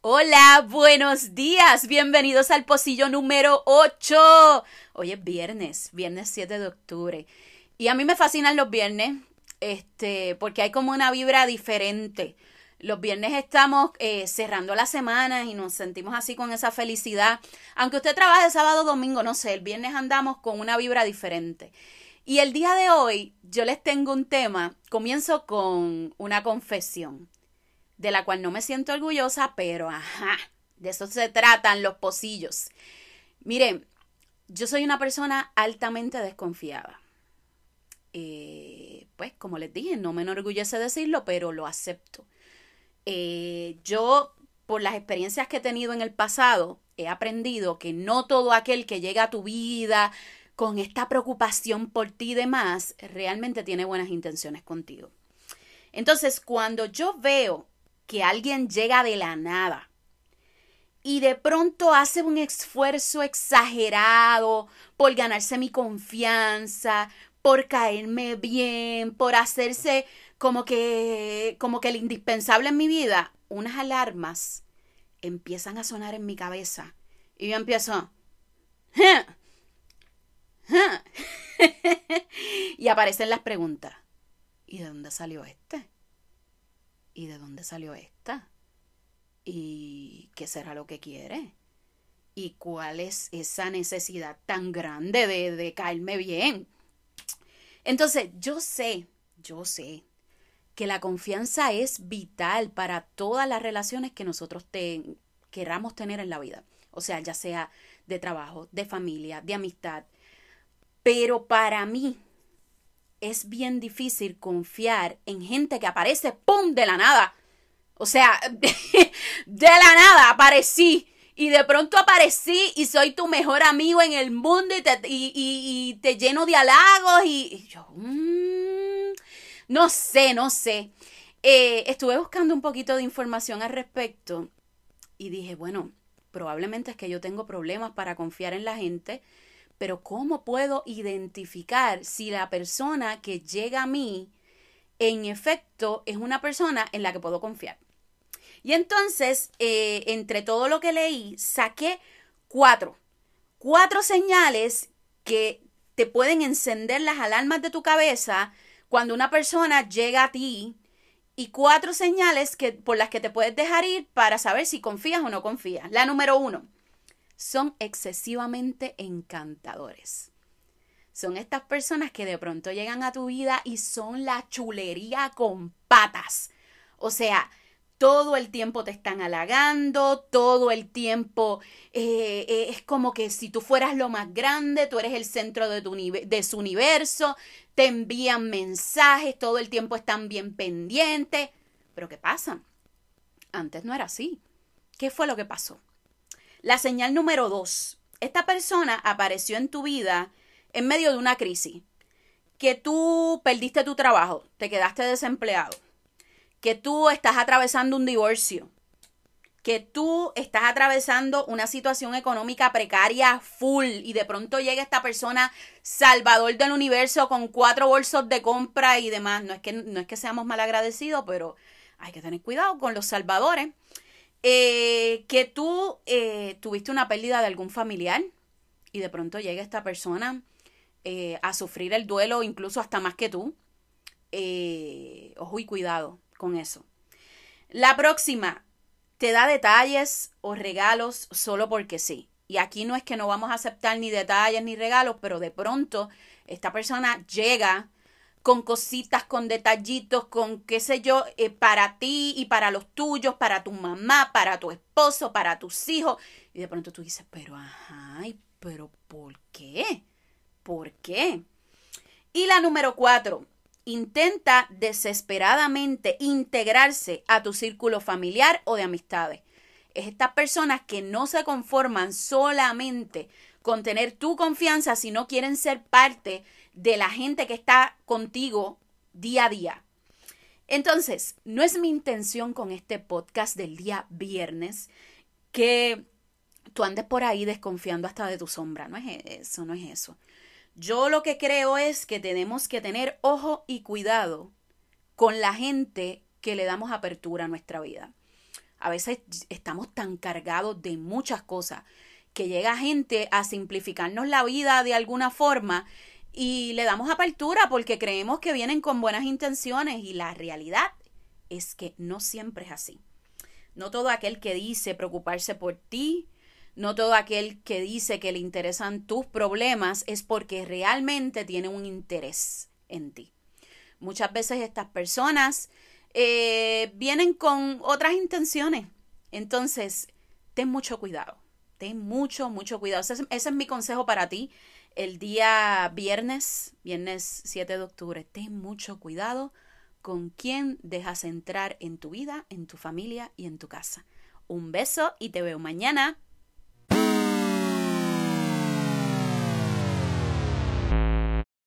Hola, buenos días, bienvenidos al pocillo número 8. Hoy es viernes, viernes 7 de octubre. Y a mí me fascinan los viernes, este, porque hay como una vibra diferente. Los viernes estamos eh, cerrando la semana y nos sentimos así con esa felicidad. Aunque usted trabaje sábado domingo, no sé, el viernes andamos con una vibra diferente. Y el día de hoy yo les tengo un tema, comienzo con una confesión de la cual no me siento orgullosa, pero ajá, de eso se tratan los pocillos. Miren, yo soy una persona altamente desconfiada. Eh, pues como les dije, no me enorgullece decirlo, pero lo acepto. Eh, yo, por las experiencias que he tenido en el pasado, he aprendido que no todo aquel que llega a tu vida con esta preocupación por ti y demás, realmente tiene buenas intenciones contigo. Entonces, cuando yo veo que alguien llega de la nada y de pronto hace un esfuerzo exagerado por ganarse mi confianza, por caerme bien, por hacerse como que como que el indispensable en mi vida, unas alarmas empiezan a sonar en mi cabeza y yo empiezo y aparecen las preguntas. ¿Y de dónde salió este? ¿y de dónde salió esta? ¿Y qué será lo que quiere? ¿Y cuál es esa necesidad tan grande de, de caerme bien? Entonces, yo sé, yo sé que la confianza es vital para todas las relaciones que nosotros te, queramos tener en la vida. O sea, ya sea de trabajo, de familia, de amistad. Pero para mí, es bien difícil confiar en gente que aparece, ¡pum!, de la nada. O sea, de, la nada aparecí. Y de pronto aparecí y soy tu mejor amigo en el mundo y te, y, te lleno de halagos y, yo, mm, no sé, no sé. Eh, estuve buscando un poquito de información al respecto y dije, bueno, probablemente es que yo tengo problemas para confiar en la gente pero ¿cómo puedo identificar si la persona que llega a mí en efecto es una persona en la que puedo confiar? Y entonces, eh, entre todo lo que leí, saqué cuatro, cuatro señales que te pueden encender las alarmas de tu cabeza cuando una persona llega a ti y cuatro señales que, por las que te puedes dejar ir para saber si confías o no confías. La número uno, son excesivamente encantadores. Son estas personas que de pronto llegan a tu vida y son la chulería con patas. O sea, todo el tiempo te están halagando, todo el tiempo eh, eh, es como que si tú fueras lo más grande, tú eres el centro de, tu, de su universo, te envían mensajes, todo el tiempo están bien pendientes. Pero ¿qué pasa? Antes no era así. ¿Qué fue lo que pasó? La señal número dos. Esta persona apareció en tu vida en medio de una crisis. Que tú perdiste tu trabajo, te quedaste desempleado. Que tú estás atravesando un divorcio. Que tú estás atravesando una situación económica precaria full y de pronto llega esta persona salvador del universo con cuatro bolsos de compra y demás. No es que, no es que seamos mal agradecidos, pero hay que tener cuidado con los salvadores. Eh, que tú eh, tuviste una pérdida de algún familiar y de pronto llega esta persona eh, a sufrir el duelo incluso hasta más que tú. ojo y cuidado con eso. La próxima, te da detalles o regalos solo porque sí. Y aquí no es que no vamos a aceptar ni detalles ni regalos, pero de pronto esta persona llega con cositas, con detallitos, con qué sé yo, eh, para ti y para los tuyos, para tu mamá, para tu esposo, para tus hijos. Y de pronto tú dices, pero ajá, pero ¿por qué? ¿Por qué? Y la número cuatro, intenta desesperadamente integrarse a tu círculo familiar o de amistades. Es estas personas que no se conforman solamente con tener tu confianza, sino quieren ser parte de la gente que está contigo día a día. Entonces, no es mi intención con este podcast del día viernes que tú andes por ahí desconfiando hasta de tu sombra. No es e, eso, no es eso. Yo lo que creo es que tenemos que tener ojo y cuidado con la gente que le damos apertura a nuestra vida. A veces estamos tan cargados de muchas cosas que llega gente a simplificarnos la vida de alguna forma y le damos apertura porque creemos que vienen con buenas intenciones y la realidad es que no siempre es así. No todo aquel que dice preocuparse por ti, no todo aquel que dice que le interesan tus problemas es porque realmente tiene un interés en ti. Muchas veces estas personas eh, vienen con otras intenciones. Entonces, ten mucho cuidado. Ten mucho, mucho cuidado. Ese es, mi consejo para ti. El día viernes, viernes 7 de octubre, ten mucho cuidado con quién dejas entrar en tu vida, en tu familia y en tu casa. Un beso y te veo mañana.